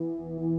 Música